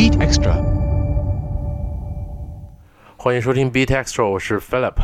BeatXtra。欢迎收听 BeatXtra，我是 Philip。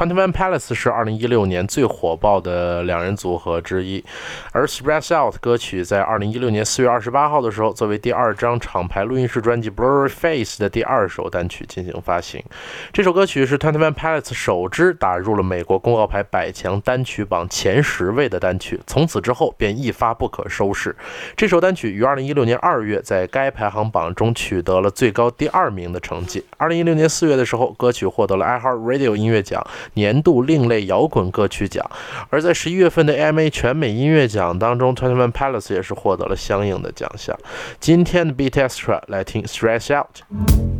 Twenty One Palace 是二零一六年最火爆的两人组合之一，而 Stress Out 歌曲在二零一六年四月二十八号的时候，作为第二张厂牌录音室专辑《Blurry Face》的第二首单曲进行发行。这首歌曲是 Twenty One Palace 首支打入了美国公告牌百强单曲榜前十位的单曲，从此之后便一发不可收拾。这首单曲于二零一六年二月在该排行榜中取得了最高第二名的成绩。二零一六年四月的时候，歌曲获得了 iHeartRadio 音乐奖。年度另类摇滚歌曲奖，而在十一月份的 AMA 全美音乐奖当中，Twenty One Pilots 也是获得了相应的奖项。今天的 Beat Extra 来听 Stress Out。